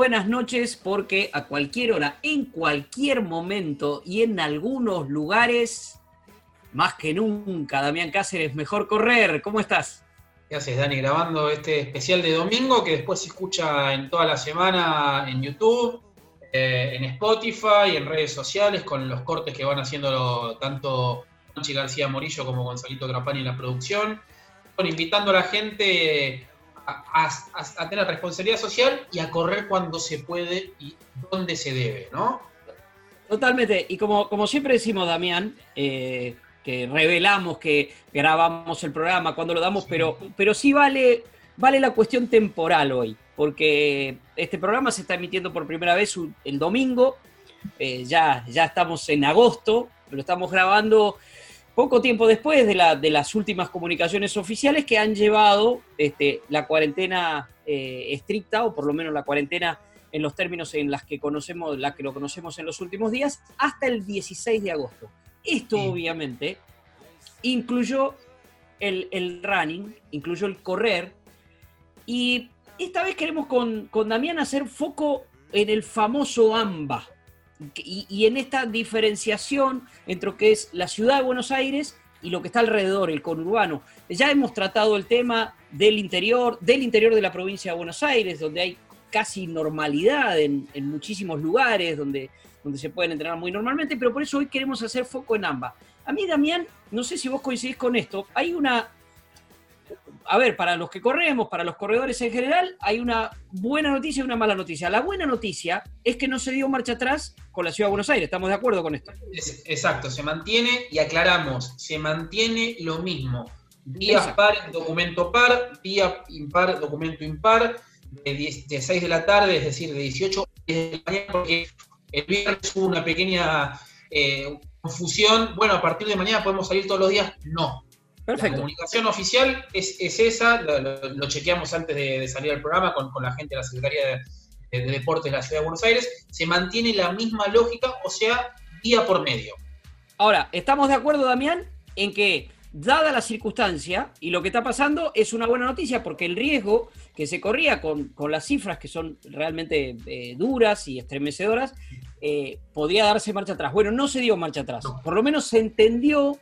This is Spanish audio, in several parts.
Buenas noches, porque a cualquier hora, en cualquier momento y en algunos lugares, más que nunca, Damián Cáceres, mejor correr. ¿Cómo estás? ¿Qué haces, Dani? Grabando este especial de domingo que después se escucha en toda la semana en YouTube, eh, en Spotify, en redes sociales, con los cortes que van haciendo tanto Anchi García Morillo como Gonzalito Grapani en la producción. Bueno, invitando a la gente a, tener responsabilidad social y a correr cuando se puede y donde se debe, ¿no? Totalmente. Y como, como siempre decimos, Damián, eh, que revelamos que grabamos el programa cuando lo damos, pero, pero sí vale, vale la cuestión temporal hoy, porque este programa se está emitiendo por primera vez el domingo, eh, ya, ya estamos en agosto, lo estamos grabando poco tiempo después de, las últimas comunicaciones oficiales que han llevado este, la cuarentena eh, estricta, o por lo menos la cuarentena en los términos en las que conocemos, la que lo conocemos en los últimos días, hasta el 16 de agosto. Esto obviamente incluyó el, el, running, incluyó el correr, y esta vez queremos con, con Damián hacer foco en el famoso AMBA, y, en esta diferenciación entre lo que es la ciudad de Buenos Aires y lo que está alrededor, el conurbano. Ya hemos tratado el tema del interior, del interior de la provincia de Buenos Aires, donde hay casi normalidad en, muchísimos lugares, donde, donde se pueden entrenar muy normalmente, pero por eso hoy queremos hacer foco en ambas. A mí, Damián, no sé si vos coincidís con esto, hay una a ver, para los que corremos, para los corredores en general, hay una buena noticia y una mala noticia. La buena noticia es que no se dio marcha atrás con la Ciudad de Buenos Aires. ¿Estamos de acuerdo con esto? exacto, se mantiene y aclaramos, se mantiene lo mismo. Días par, documento par, día impar, documento impar, de, 6 de la tarde, es decir, de 18 de la mañana, porque el viernes hubo una pequeña eh, confusión. Bueno, a partir de mañana podemos salir todos los días. No, la comunicación oficial es, esa, lo, chequeamos antes de, salir al programa con, la gente de la Secretaría de, Deportes de la Ciudad de Buenos Aires, se mantiene la misma lógica, o sea, día por medio. Ahora, ¿estamos de acuerdo, Damián, en que, dada la circunstancia y lo que está pasando, es una buena noticia porque el riesgo que se corría con, las cifras que son realmente eh, duras y estremecedoras, eh, podría darse marcha atrás. Bueno, no se dio marcha atrás. Por lo menos se entendió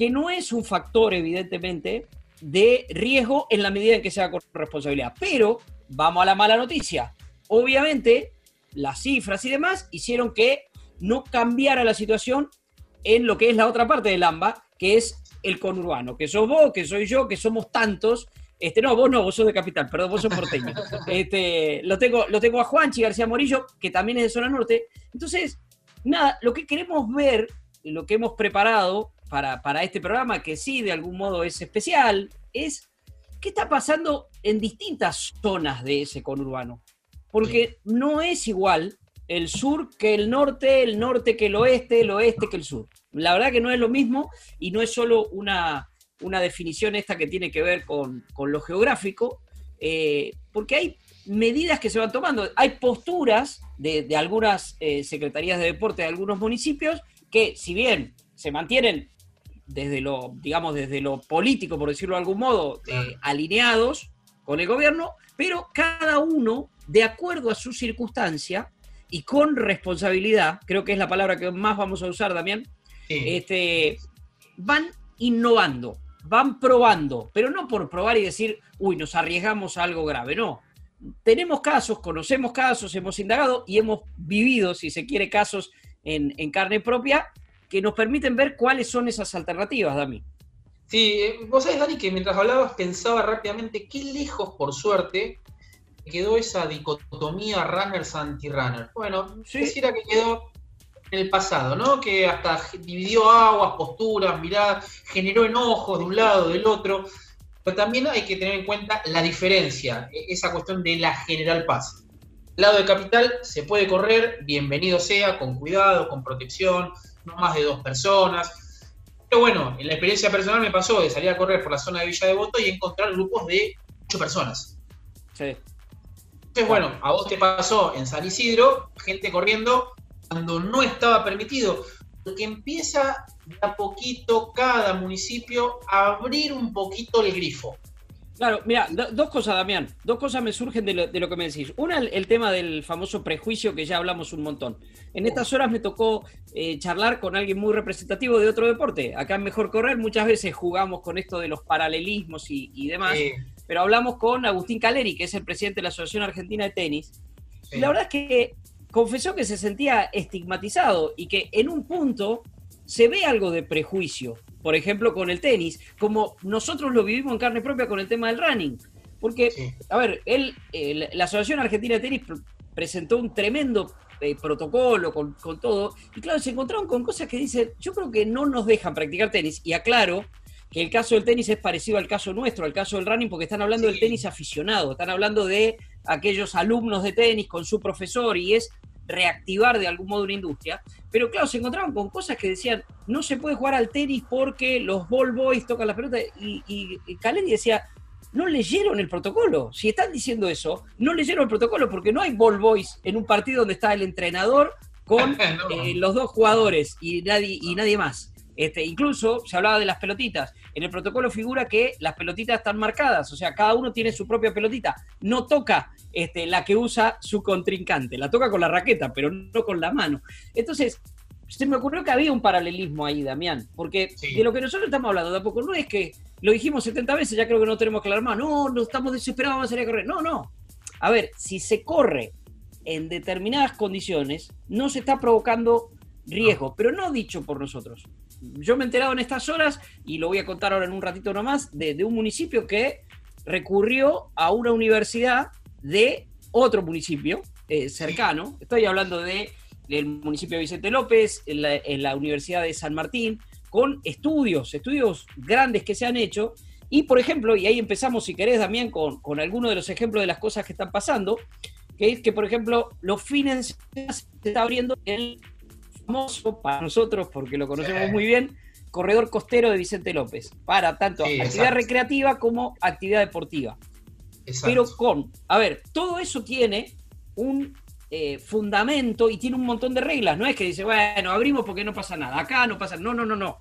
que no es un factor, evidentemente, de riesgo en la medida en que sea con responsabilidad. Pero vamos a la mala noticia. Obviamente, las cifras y demás hicieron que no cambiara la situación en lo que es la otra parte del AMBA, que es el conurbano, que sos vos, que soy yo, que somos tantos. Este, no, vos no, vos sos de capital, perdón, vos sos porteño. Este, lo, tengo, lo tengo a Juanchi García Morillo, que también es de zona norte. Entonces, nada, lo que queremos ver, lo que hemos preparado, para, este programa, que sí, de algún modo es especial, es qué está pasando en distintas zonas de ese conurbano. Porque no es igual el sur que el norte, el norte que el oeste, el oeste que el sur. La verdad que no es lo mismo y no es solo una, una definición esta que tiene que ver con, lo geográfico, eh, porque hay medidas que se van tomando. Hay posturas de, algunas eh, secretarías de deporte de algunos municipios que, si bien se mantienen desde lo, digamos, desde lo político, por decirlo de algún modo, eh, alineados con el gobierno, pero cada uno, de acuerdo a su circunstancia y con responsabilidad, creo que es la palabra que más vamos a usar, Damián, este, van innovando, van probando, pero no por probar y decir, uy, nos arriesgamos a algo grave, no. Tenemos casos, conocemos casos, hemos indagado y hemos vivido, si se quiere, casos en, en carne propia que nos permiten ver cuáles son esas alternativas, Dami. Sí, eh, vos sabés, Dani, que mientras hablabas pensaba rápidamente qué lejos, por suerte, quedó esa dicotomía runners anti-runner. Bueno, ¿Sí? quisiera que quedó en el pasado, ¿no? Que hasta dividió aguas, posturas, miradas, generó enojos de un lado, del otro. Pero también hay que tener en cuenta la diferencia, e-, esa cuestión de la general paz. Lado de capital se puede correr, bienvenido sea, con cuidado, con protección, no más de dos personas. Pero bueno, en la experiencia personal me pasó de salir a correr por la zona de Villa de Voto y encontrar grupos de ocho personas. Sí. Entonces, bueno, a vos te pasó en San Isidro, gente corriendo cuando no estaba permitido, porque empieza de a poquito cada municipio a abrir un poquito el grifo. Claro, mira, dos cosas, Damián. Dos cosas me surgen de lo, que me decís. Una, el, tema del famoso prejuicio que ya hablamos un montón. En estas horas me tocó eh, charlar con alguien muy representativo de otro deporte. Acá en Mejor Correr muchas veces jugamos con esto de los paralelismos y, demás. Pero hablamos con Agustín Caleri, que es el presidente de la Asociación Argentina de Tenis. Y la verdad es que confesó que se sentía estigmatizado y que en un punto se ve algo de prejuicio por ejemplo, con el tenis, como nosotros lo vivimos en carne propia con el tema del running. Porque, a ver, él, la Asociación Argentina de Tenis presentó un tremendo eh, protocolo con, todo, y claro, se encontraron con cosas que dicen, yo creo que no nos dejan practicar tenis, y aclaro que el caso del tenis es parecido al caso nuestro, al caso del running, porque están hablando del tenis aficionado, están hablando de aquellos alumnos de tenis con su profesor, y es reactivar de algún modo una industria. Pero claro, se encontraban con cosas que decían, no se puede jugar al tenis porque los ball boys tocan la pelota. Y, y, decía, no leyeron el protocolo. Si están diciendo eso, no leyeron el protocolo porque no hay ball boys en un partido donde está el entrenador con eh, los dos jugadores y nadie, y nadie más. Este, incluso se hablaba de las pelotitas. En el protocolo figura que las pelotitas están marcadas, o sea, cada uno tiene su propia pelotita. No toca este, la que usa su contrincante, la toca con la raqueta, pero no con la mano. Entonces, se me ocurrió que había un paralelismo ahí, Damián, porque de lo que nosotros estamos hablando de poco no es que lo dijimos 70 veces, ya creo que no tenemos que hablar más, no, no estamos desesperados, vamos a salir a correr. No, no. A ver, si se corre en determinadas condiciones, no se está provocando riesgo, pero no dicho por nosotros. Yo me he enterado en estas horas, y lo voy a contar ahora en un ratito nomás, de, un municipio que recurrió a una universidad de otro municipio eh, cercano. Estoy hablando de, del municipio de Vicente López, en la, Universidad de San Martín, con estudios, estudios grandes que se han hecho. Y, por ejemplo, y ahí empezamos, si querés, Damián, con, con algunos de los ejemplos de las cosas que están pasando, que es que, por ejemplo, los fines se está abriendo el famoso, para nosotros, porque lo conocemos muy bien, corredor costero de Vicente López, para tanto actividad recreativa como actividad deportiva. Pero con, a ver, todo eso tiene un eh, fundamento y tiene un montón de reglas. No es que dice, bueno, abrimos porque no pasa nada. Acá no pasa No, no, no, no.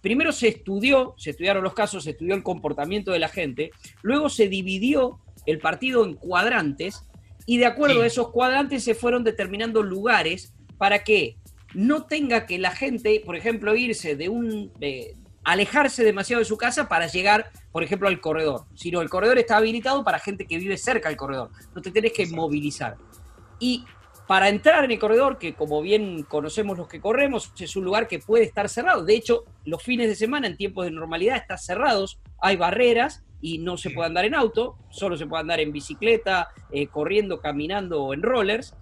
Primero se estudió, se estudiaron los casos, se estudió el comportamiento de la gente. Luego se dividió el partido en cuadrantes y de acuerdo a esos cuadrantes se fueron determinando lugares para que no tenga que la gente, por ejemplo, irse de un, alejarse demasiado de su casa para llegar, por ejemplo, al corredor, sino el corredor está habilitado para gente que vive cerca del corredor, no te tenés que movilizar. Y para entrar en el corredor, que como bien conocemos los que corremos, es un lugar que puede estar cerrado. De hecho, los fines de semana en tiempos de normalidad están cerrados, hay barreras y no se puede andar en auto, solo se puede andar en bicicleta, eh, corriendo, caminando o en rollers.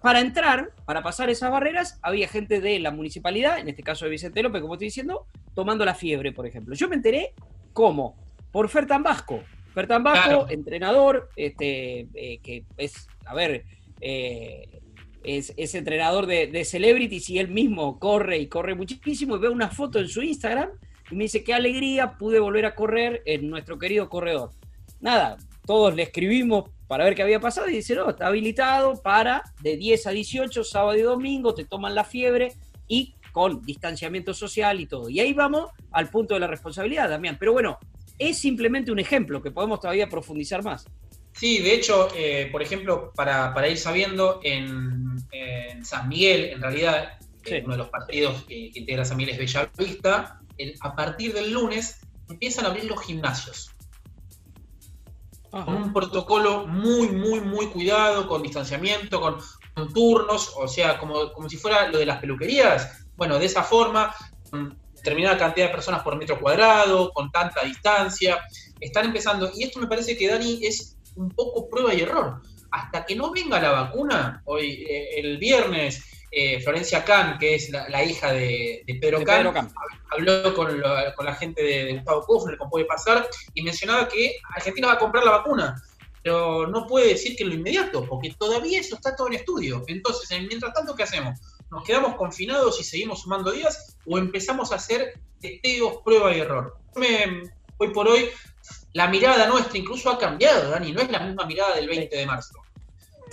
Para entrar, para pasar esas barreras, había gente de la municipalidad, en este caso de Vicente López, como estoy diciendo, tomando la fiebre, por ejemplo. Yo me enteré cómo, por Fertan Vasco. Fertan Vasco, entrenador, este, eh, que es, a ver, eh, es, entrenador de, de, celebrities y él mismo corre y corre muchísimo. Y veo una foto en su Instagram y me dice, qué alegría, pude volver a correr en nuestro querido corredor. Nada, todos le escribimos para ver qué había pasado y dice, no, está habilitado para de 10 a 18, sábado y domingo, te toman la fiebre y con distanciamiento social y todo. Y ahí vamos al punto de la responsabilidad, Damián. Pero bueno, es simplemente un ejemplo que podemos todavía profundizar más. Sí, de hecho, eh, por ejemplo, para, ir sabiendo, en, San Miguel, en realidad, uno de los partidos que, integra San Miguel es Bellavista, a partir del lunes empiezan a abrir los gimnasios con un protocolo muy, muy, muy cuidado, con distanciamiento, con, turnos, o sea, como, como si fuera lo de las peluquerías. Bueno, de esa forma, determinada cantidad de personas por metro cuadrado, con tanta distancia. Están empezando, y esto me parece que Dani es un poco prueba y error. Hasta que no venga la vacuna, hoy eh, el viernes eh, Florencia Kahn, que es la, hija de, Pedro, Kahn, habló con, la gente de, Gustavo Kufner, como puede pasar, y mencionaba que Argentina va a comprar la vacuna, pero no puede decir que en lo inmediato, porque todavía eso está todo en estudio. Entonces, mientras tanto, ¿qué hacemos? ¿Nos quedamos confinados y seguimos sumando días o empezamos a hacer testeos, prueba y error? hoy por hoy, la mirada nuestra incluso ha cambiado, Dani, no es la misma mirada del 20 de marzo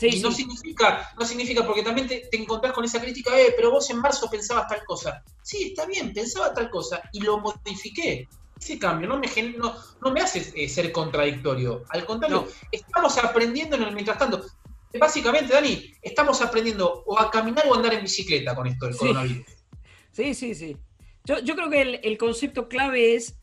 y no significa, no significa, porque también te, encontrás con esa crítica, eh, pero vos en marzo pensabas tal cosa. Sí, está bien, pensaba tal cosa y lo modifiqué. Ese cambio no me, no, no me hace eh, ser contradictorio. Al contrario, estamos aprendiendo en el mientras tanto. Básicamente, Dani, estamos aprendiendo o a caminar o a andar en bicicleta con esto del coronavirus. Sí, sí, sí. Yo, yo creo que el, el concepto clave es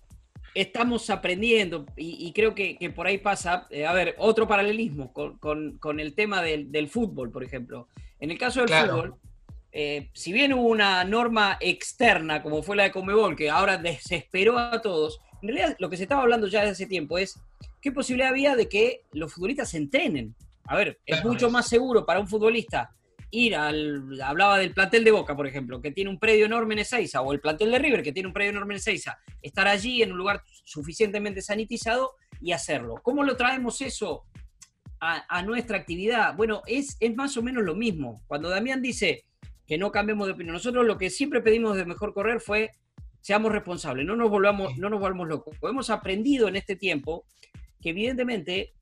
estamos aprendiendo y, creo que, por ahí pasa, eh, a ver, otro paralelismo con, el tema del, fútbol, por ejemplo. En el caso del fútbol, eh, si bien hubo una norma externa como fue la de Comebol, que ahora desesperó a todos, en realidad lo que se estaba hablando ya desde hace tiempo es qué posibilidad había de que los futbolistas se entrenen. A ver, es mucho más seguro para un futbolista ir al, hablaba del plantel de Boca, por ejemplo, que tiene un predio enorme en Ezeiza, o el plantel de River, que tiene un predio enorme en Ezeiza, estar allí en un lugar suficientemente sanitizado y hacerlo. ¿Cómo lo traemos eso a, nuestra actividad? Bueno, es, es más o menos lo mismo. Cuando Damián dice que no cambiemos de opinión, nosotros lo que siempre pedimos de mejor correr fue seamos responsables, no nos volvamos, no nos volvamos locos. Hemos aprendido en este tiempo que evidentemente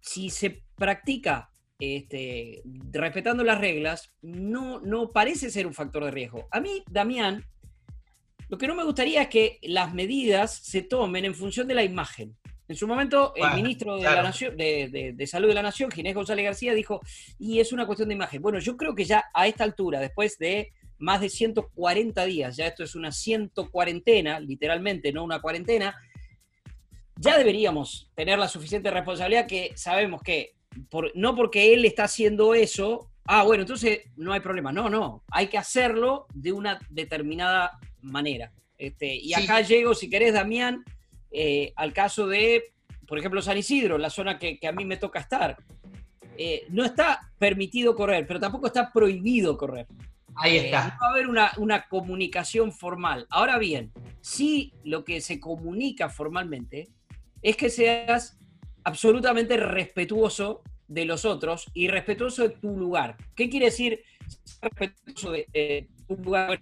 si se practica este, respetando las reglas, no, no parece ser un factor de riesgo. A mí, Damián, lo que no me gustaría es que las medidas se tomen en función de la imagen. En su momento, el ministro de, la Nación, de, Salud de la Nación, Ginés González García, dijo, y es una cuestión de imagen. Bueno, yo creo que ya a esta altura, después de más de 140 días, ya esto es una ciento cuarentena, literalmente, no una cuarentena, ya deberíamos tener la suficiente responsabilidad que sabemos que no porque él está haciendo eso, ah, bueno, entonces no hay problema. No, no, hay que hacerlo de una determinada manera. Este, y acá llego, si querés, Damián, eh, al caso de, por ejemplo, San Isidro, la zona que, a mí me toca estar. Eh, no está permitido correr, pero tampoco está prohibido correr. Ahí eh, está. no va a haber una, una, comunicación formal. Ahora bien, sí lo que se comunica formalmente es que seas absolutamente respetuoso de los otros y respetuoso de tu lugar. ¿Qué quiere decir respetuoso de, tu lugar?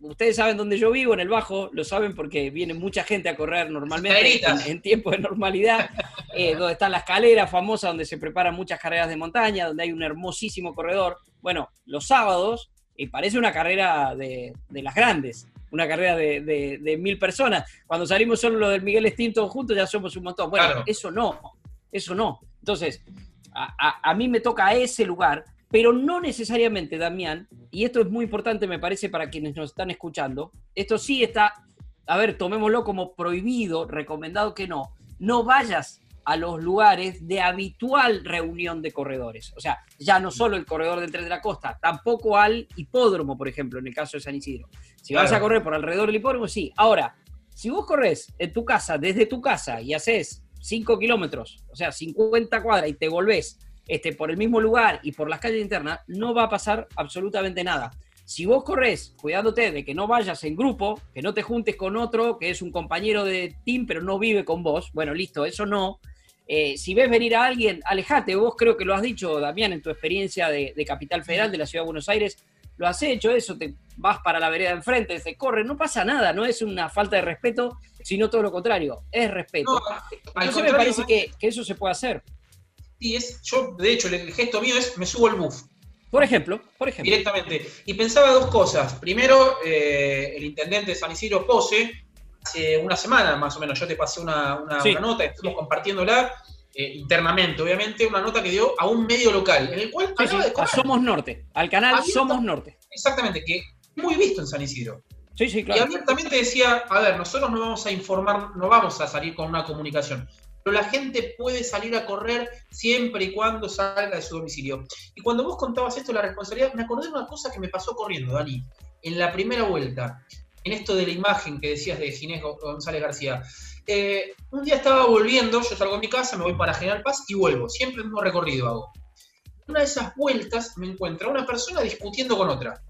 Ustedes saben dónde yo vivo, en el Bajo, lo saben porque viene mucha gente a correr normalmente en, tiempo de normalidad, eh, donde está la escalera famosa, donde se preparan muchas carreras de montaña, donde hay un hermosísimo corredor. Bueno, los sábados, y parece una carrera de, de las grandes, una carrera de, mil personas. Cuando salimos solo los del Miguel Estinto juntos ya somos un montón. Bueno, eso no, eso no. Entonces, a, mí me toca ese lugar, pero no necesariamente, Damián, y esto es muy importante, me parece, para quienes nos están escuchando, esto sí está, a ver, tomémoslo como prohibido, recomendado que no, no vayas a los lugares de habitual reunión de corredores. O sea, ya no solo el corredor del tren de la costa, tampoco al hipódromo, por ejemplo, en el caso de San Isidro. Si vas a correr por alrededor del hipódromo, sí. Ahora, si vos corres en tu casa, desde tu casa, y haces 5 kilómetros, o sea, 50 cuadras, y te volvés este, por el mismo lugar y por las calles internas, no va a pasar absolutamente nada. Si vos corres cuidándote de que no vayas en grupo, que no te juntes con otro que es un compañero de team pero no vive con vos, bueno, listo, eso no. Eh, si ves venir a alguien, alejate. Vos creo que lo has dicho, Damián, en tu experiencia de, Capital Federal de la Ciudad de Buenos Aires, lo has hecho, eso, te vas para la vereda enfrente, se corre, no pasa nada, no es una falta de respeto, sino todo lo contrario, es respeto. No, Entonces me parece que, eso se puede hacer. Sí, es, yo, de hecho, el gesto mío es me subo al buff. Por ejemplo, por ejemplo. Directamente. Y pensaba dos cosas. Primero, eh, el intendente de San Isidro Pose, hace una semana más o menos, yo te pasé una, una, nota, estuvimos compartiéndola eh, internamente, obviamente, una nota que dio a un medio local, en el cual a Somos Norte, al canal Somos Norte. Exactamente, que muy visto en San Isidro. Sí, sí, claro. Y abiertamente decía, a ver, nosotros no vamos a informar, no vamos a salir con una comunicación pero la gente puede salir a correr siempre y cuando salga de su domicilio. Y cuando vos contabas esto, la responsabilidad, me acordé de una cosa que me pasó corriendo, Dani, en la primera vuelta. en esto de la imagen que decías de Ginés González García. Eh, un día estaba volviendo, yo salgo de mi casa, me voy para General Paz y vuelvo. Siempre el mismo recorrido hago. En una de esas vueltas me encuentro una persona discutiendo con otra.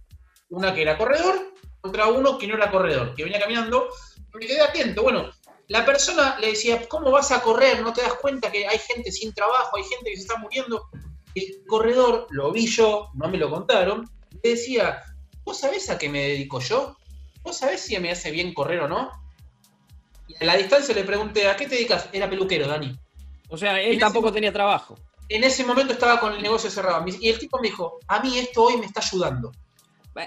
Una que era corredor, otra uno que no era corredor, que venía caminando. Me quedé atento. Bueno, la persona le decía, ¿cómo vas a correr? ¿No te das cuenta que hay gente sin trabajo, hay gente que se está muriendo? El corredor, lo vi yo, no me lo contaron, le decía, ¿vos sabés a qué me dedico yo? ¿Vos sabés si me hace bien correr o no? Y a la distancia le pregunté, ¿a qué te dedicas? Era peluquero, Dani. O sea, él tampoco tenía trabajo. En ese momento estaba con el negocio cerrado. Y el tipo me dijo, a mí esto hoy me está ayudando.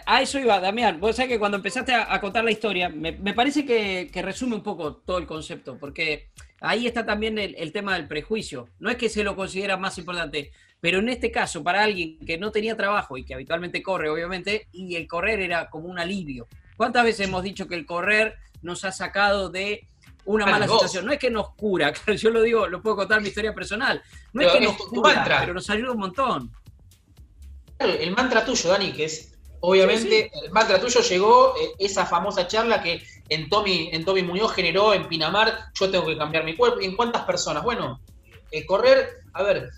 A eso iba, Damián. Vos sabés que cuando empezaste a, contar la historia, me, parece que, resume un poco todo el concepto, porque ahí está también el, tema del prejuicio. No es que se lo considera más importante, pero en este caso, para alguien que no tenía trabajo y que habitualmente corre, obviamente, y el correr era como un alivio. ¿Cuántas veces hemos dicho que el correr nos ha sacado de una mala situación? No es que nos cura, yo lo digo, lo puedo contar mi historia personal. No es que nos cura, pero nos ayuda un montón. El mantra tuyo, Dani, que es Obviamente, el mantra tuyo llegó eh, esa famosa charla que en Tommy, en Tommy Muñoz generó en Pinamar, yo tengo que cambiar mi cuerpo. ¿Y en cuántas personas? Bueno, el correr, a ver,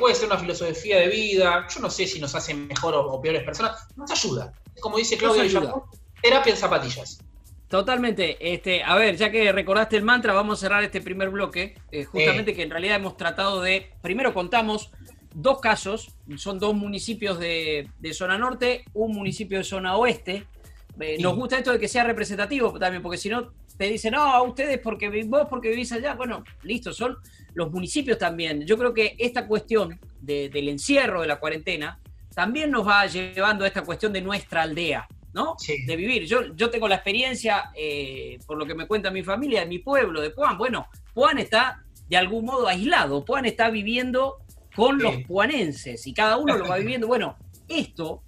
puede ser una filosofía de vida, yo no sé si nos hace mejor o, peores personas, nos ayuda. Como dice Claudio terapia en zapatillas. Totalmente. Este, a ver, ya que recordaste el mantra, vamos a cerrar este primer bloque. Eh, justamente que en realidad hemos tratado de. Primero contamos dos casos, son dos municipios de, zona norte, un municipio de zona oeste. Eh, nos gusta esto de que sea representativo también, porque si no te dicen, no, a ustedes porque vos porque vivís allá. Bueno, listo, son los municipios también. Yo creo que esta cuestión del encierro, de la cuarentena, también nos va llevando a esta cuestión de nuestra aldea, ¿no? De vivir. Yo, yo tengo la experiencia, eh, por lo que me cuenta mi familia, de mi pueblo, de Puan. Bueno, Puan está de algún modo aislado. Puan está viviendo con los puanenses y cada uno lo va viviendo. Bueno, esto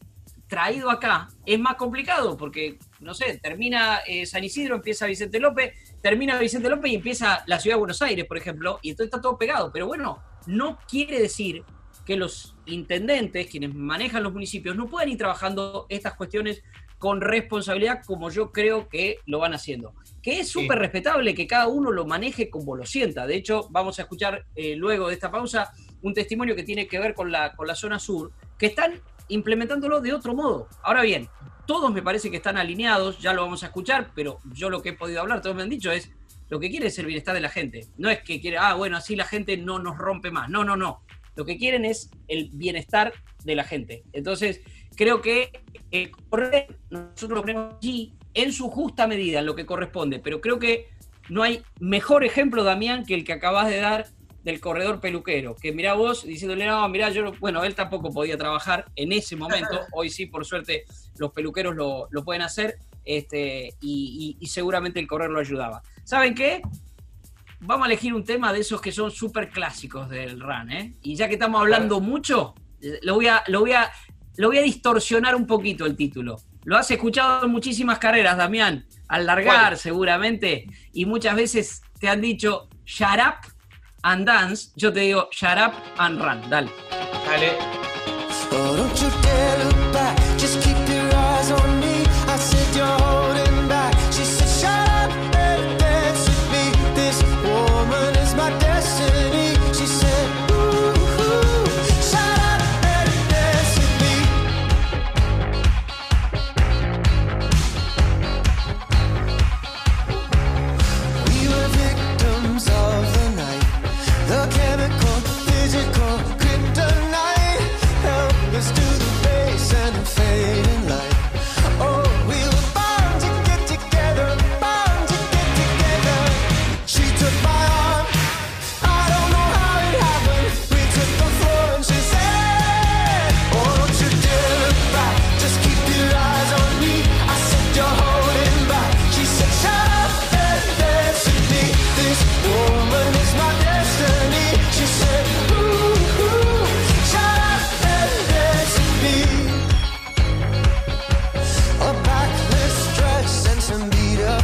traído acá es más complicado porque, no sé, termina eh, San Isidro, empieza Vicente López, termina Vicente López y empieza la ciudad de Buenos Aires, por ejemplo, y entonces está todo pegado. Pero bueno, no quiere decir que los intendentes, quienes manejan los municipios, no puedan ir trabajando estas cuestiones con responsabilidad como yo creo que lo van haciendo. Que es súper respetable que cada uno lo maneje como lo sienta. De hecho, vamos a escuchar eh, luego de esta pausa un testimonio que tiene que ver con la, con la zona sur, que están implementándolo de otro modo. Ahora bien, todos me parece que están alineados, ya lo vamos a escuchar, pero yo lo que he podido hablar, todos me han dicho, es lo que quiere es el bienestar de la gente. No es que quiere, ah, bueno, así la gente no nos rompe más. No, no, no. Lo que quieren es el bienestar de la gente. Entonces, creo que correr, nosotros lo ponemos allí en su justa medida, en lo que corresponde, pero creo que no hay mejor ejemplo, Damián, que el que acabas de dar del corredor peluquero, que mirá vos diciéndole, no, mirá, yo, bueno, él tampoco podía trabajar en ese momento, hoy sí, por suerte, los peluqueros lo, pueden hacer, este, y, seguramente el correr lo ayudaba. ¿Saben qué? Vamos a elegir un tema de esos que son súper clásicos del run, ¿eh? Y ya que estamos hablando mucho, lo voy a, lo voy a, lo voy a distorsionar un poquito el título. Lo has escuchado en muchísimas carreras, Damián, al largar seguramente, y muchas veces te han dicho, shut up and dance, yo te digo shut up and run. Dale. Dale.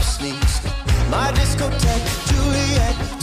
sneaks. My discotheque, Juliet.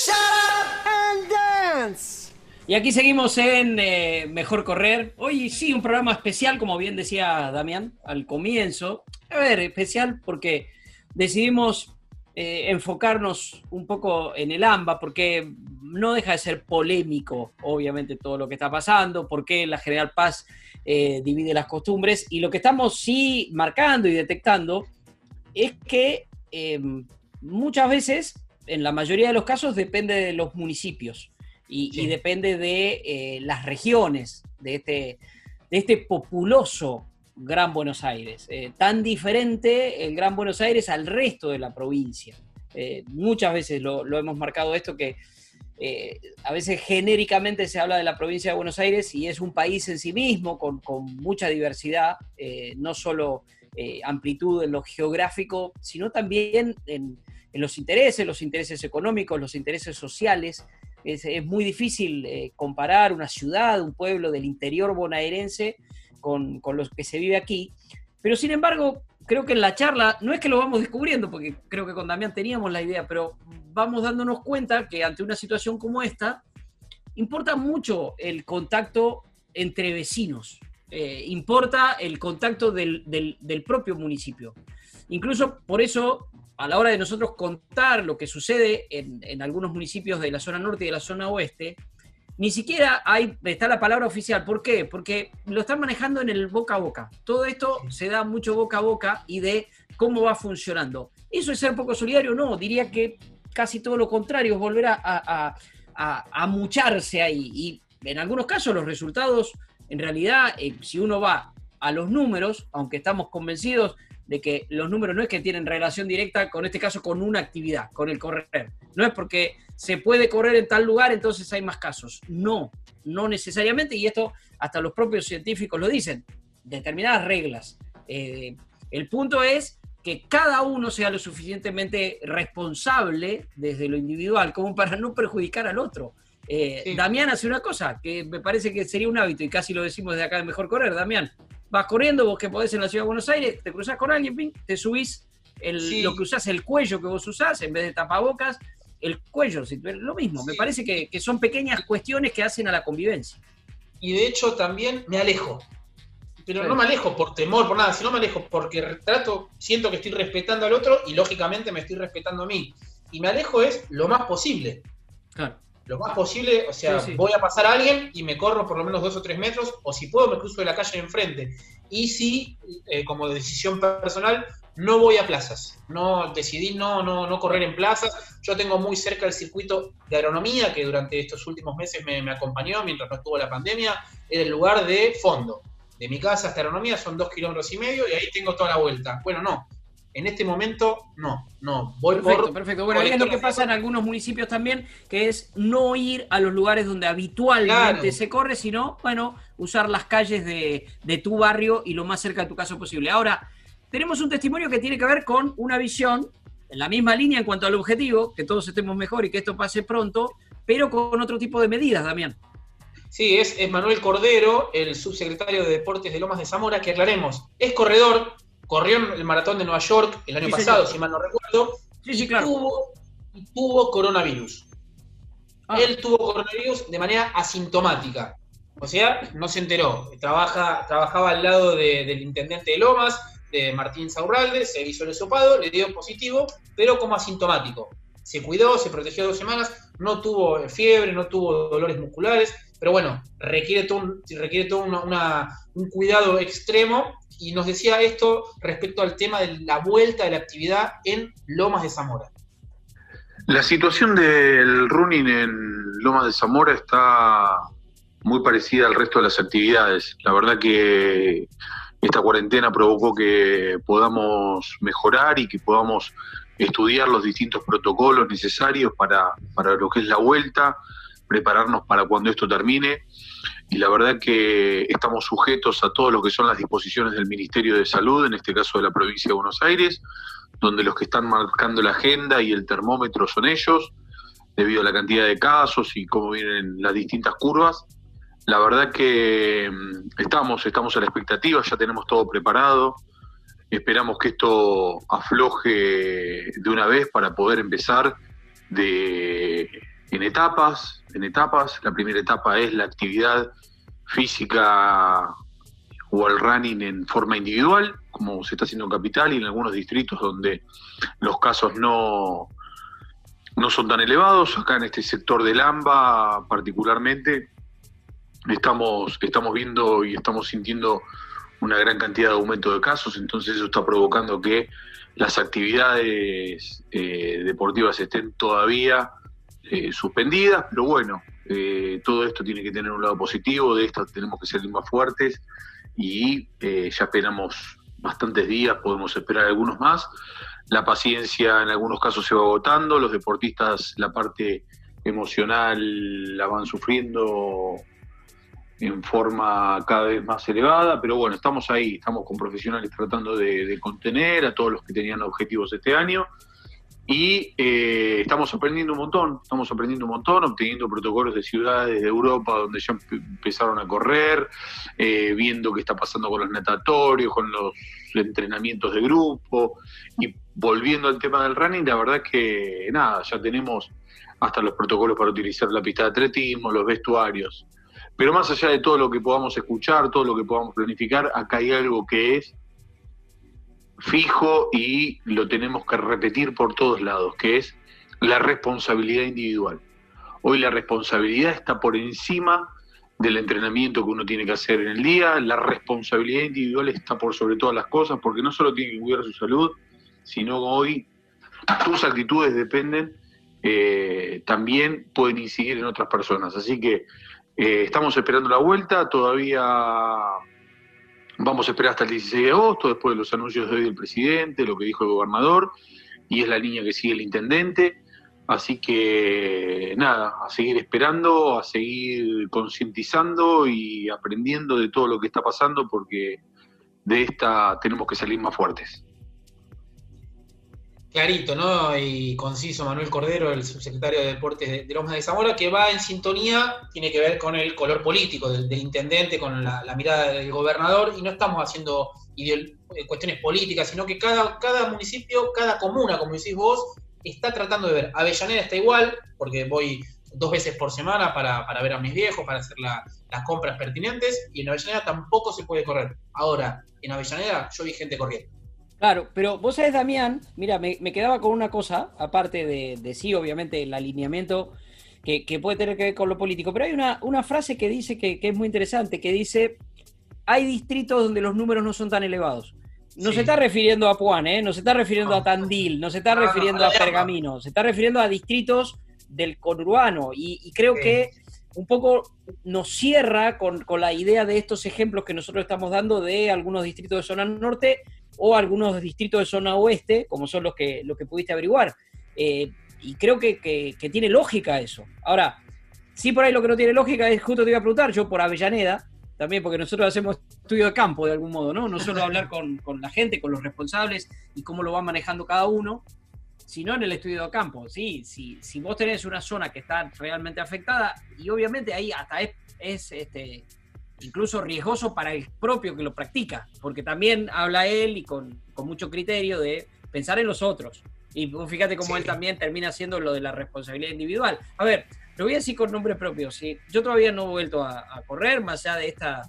Shut up and dance. Y aquí seguimos en eh, Mejor Correr. Hoy sí, un programa especial, como bien decía Damián al comienzo. A ver, especial porque decidimos eh, enfocarnos un poco en el AMBA, porque no deja de ser polémico, obviamente, todo lo que está pasando, porque la General Paz eh, divide las costumbres. Y lo que estamos sí marcando y detectando es que eh, muchas veces, en la mayoría de los casos, depende de los municipios y, Sí. y depende de las regiones de este, de este populoso Gran Buenos Aires. Eh, tan diferente el Gran Buenos Aires al resto de la provincia. Eh, muchas veces lo, hemos marcado esto que eh, a veces genéricamente se habla de la provincia de Buenos Aires y es un país en sí mismo con, mucha diversidad, no solo amplitud en lo geográfico, sino también en, los intereses, los intereses económicos, los intereses sociales. Es, es muy difícil comparar una ciudad, un pueblo del interior bonaerense con, con lo que se vive aquí. Pero sin embargo, creo que en la charla, no es que lo vamos descubriendo, porque creo que con Damián teníamos la idea, pero vamos dándonos cuenta que ante una situación como esta, importa mucho el contacto entre vecinos, eh, importa el contacto del, del- del propio municipio. Incluso por eso, a la hora de nosotros contar lo que sucede en, en algunos municipios de la zona norte y de la zona oeste, ni siquiera hay, está la palabra oficial. ¿Por qué? Porque lo están manejando en el boca a boca. Todo esto se da mucho boca a boca y de cómo va funcionando. ¿Eso es ser poco solidario? No, diría que casi todo lo contrario, es volver a, a, a- a- mucharse ahí. Y en algunos casos los resultados, en realidad, eh, si uno va a los números, aunque estamos convencidos de que los números no es que tienen relación directa con este caso con una actividad, con el correr. No es porque se puede correr en tal lugar, entonces hay más casos. No, no necesariamente, y esto hasta los propios científicos lo dicen, determinadas reglas. Eh, el punto es que cada uno sea lo suficientemente responsable desde lo individual como para no perjudicar al otro. Eh, Sí. Damián hace una cosa que me parece que sería un hábito y casi lo decimos de acá de Mejor Correr. Damián, vas corriendo, vos que podés en la ciudad de Buenos Aires, te cruzás con alguien, ping, te subís, el, Sí. lo que usás, el cuello que vos usás, en vez de tapabocas, el cuello, lo mismo. Me parece que, que son pequeñas cuestiones que hacen a la convivencia. Y de hecho también me alejo. Pero Sí. no me alejo por temor, por nada, sino me alejo porque trato, siento que estoy respetando al otro y lógicamente me estoy respetando a mí. Y me alejo es lo más posible. Claro. Lo más posible, o sea, Sí, voy a pasar a alguien y me corro por lo menos dos o tres metros, o si puedo me cruzo de la calle enfrente. Y si, eh, como decisión personal, no voy a plazas. No decidí no, no, no correr en plazas. Yo tengo muy cerca el circuito de agronomía que durante estos últimos meses me, me acompañó mientras no estuvo la pandemia. Era el lugar de fondo. De mi casa hasta agronomía son dos kilómetros y medio y ahí tengo toda la vuelta. Bueno, no. En este momento, no, no. Voy Perfecto, por. perfecto. Bueno, es lo que pasa en algunos municipios también, que es no ir a los lugares donde habitualmente Claro. se corre, sino, bueno, usar las calles de, de tu barrio y lo más cerca de tu casa posible. Ahora, tenemos un testimonio que tiene que ver con una visión en la misma línea en cuanto al objetivo, que todos estemos mejor y que esto pase pronto, pero con otro tipo de medidas, Damián. Sí, es, es Manuel Cordero, el subsecretario de Deportes de Lomas de Zamora, que aclaremos, es corredor, corrió en el maratón de Nueva York el año Sí, pasado, señor. si mal no recuerdo, Sí, sí, y claro. tuvo, tuvo coronavirus. Ah, Él tuvo coronavirus de manera asintomática. O sea, no se enteró. Trabaja, trabajaba al lado de- del intendente de Lomas, de Martín Saurralde, se hizo el hisopado, le dio positivo, pero como asintomático. Se cuidó, se protegió dos semanas, no tuvo fiebre, no tuvo dolores musculares, pero bueno, requiere todo un, requiere todo una- un cuidado extremo. Y nos decía esto respecto al tema de la vuelta de la actividad en Lomas de Zamora. La situación del running en Loma de Zamora está muy parecida al resto de las actividades. La verdad que esta cuarentena provocó que podamos mejorar y que podamos estudiar los distintos protocolos necesarios para, para lo que es la vuelta, prepararnos para cuando esto termine. Y la verdad que estamos sujetos a todo lo que son las disposiciones del Ministerio de Salud, en este caso de la provincia de Buenos Aires, donde los que están marcando la agenda y el termómetro son ellos, debido a la cantidad de casos y cómo vienen las distintas curvas. La verdad que mm, estamos, estamos a la expectativa, ya tenemos todo preparado. Esperamos que esto afloje de una vez para poder empezar de, en etapas, en etapas. La primera etapa es la actividad física o el running en forma individual, como se está haciendo en Capital y en algunos distritos donde los casos no, no son tan elevados. Acá en este sector del AMBA particularmente estamos, estamos viendo y estamos sintiendo una gran cantidad de aumento de casos, entonces eso está provocando que las actividades eh, deportivas estén todavía eh, suspendidas, pero bueno, eh, todo esto tiene que tener un lado positivo, de esto tenemos que ser más fuertes y ya esperamos bastantes días, podemos esperar algunos más. La paciencia en algunos casos se va agotando, los deportistas la parte emocional la van sufriendo en forma cada vez más elevada, pero bueno, estamos ahí, estamos con profesionales tratando de, contener a todos los que tenían objetivos este año. Y eh, estamos aprendiendo un montón, estamos aprendiendo un montón, obteniendo protocolos de ciudades de Europa donde ya empezaron a correr, eh, viendo qué está pasando con los natatorios, con los entrenamientos de grupo y volviendo al tema del running, la verdad es que nada, ya tenemos hasta los protocolos para utilizar la pista de atletismo, los vestuarios, pero más allá de todo lo que podamos escuchar, todo lo que podamos planificar, acá hay algo que es fijo y lo tenemos que repetir por todos lados, que es la responsabilidad individual. Hoy la responsabilidad está por encima del entrenamiento que uno tiene que hacer en el día, la responsabilidad individual está por sobre todas las cosas, porque no solo tiene que cuidar su salud, sino hoy tus actitudes dependen, eh, también pueden incidir en otras personas. Así que eh, estamos esperando la vuelta, todavía vamos a esperar hasta el 16 de agosto, después de los anuncios de hoy del presidente, lo que dijo el gobernador, y es la línea que sigue el intendente. Así que nada, a seguir esperando, a seguir concientizando y aprendiendo de todo lo que está pasando, porque de esta tenemos que salir más fuertes clarito, ¿no? Y conciso Manuel Cordero, el subsecretario de Deportes de, Lomas de Zamora, que va en sintonía, tiene que ver con el color político del, intendente, con la, mirada del gobernador, y no estamos haciendo eh, cuestiones políticas, sino que cada, cada municipio, cada comuna, como decís vos, está tratando de ver. Avellaneda está igual, porque voy dos veces por semana para, ver a mis viejos, para hacer las compras pertinentes, y en Avellaneda tampoco se puede correr. Ahora, en Avellaneda yo vi gente corriendo. Claro, pero vos sabés, Damián, mira, me, quedaba con una cosa, aparte de, sí, obviamente, el alineamiento que, puede tener que ver con lo político, pero hay una, una frase que dice que, es muy interesante, que dice, hay distritos donde los números no son tan elevados. No se está refiriendo a Puan, ¿eh? no se está refiriendo a Tandil, no se está refiriendo a Pergamino, se está refiriendo a distritos del conurbano. Y, creo que un poco nos cierra con, con, la idea de estos ejemplos que nosotros estamos dando de algunos distritos de zona norte o algunos distritos de zona oeste, como son los que, los que pudiste averiguar. Eh, y creo que, tiene lógica eso. Ahora, sí por ahí lo que no tiene lógica es, justo te iba a preguntar, yo por Avellaneda, también porque nosotros hacemos estudio de campo de algún modo, ¿no? No solo hablar con, la gente, con los responsables y cómo lo van manejando cada uno, sino en el estudio de campo. Sí, si, si vos tenés una zona que está realmente afectada, y obviamente ahí hasta es este, incluso riesgoso para el propio que lo practica, porque también habla él y con, mucho criterio de pensar en los otros. Y fíjate cómo él también termina haciendo lo de la responsabilidad individual. A ver, lo voy a decir con nombre propio. ¿sí? Yo todavía no he vuelto a, correr, más allá de esta,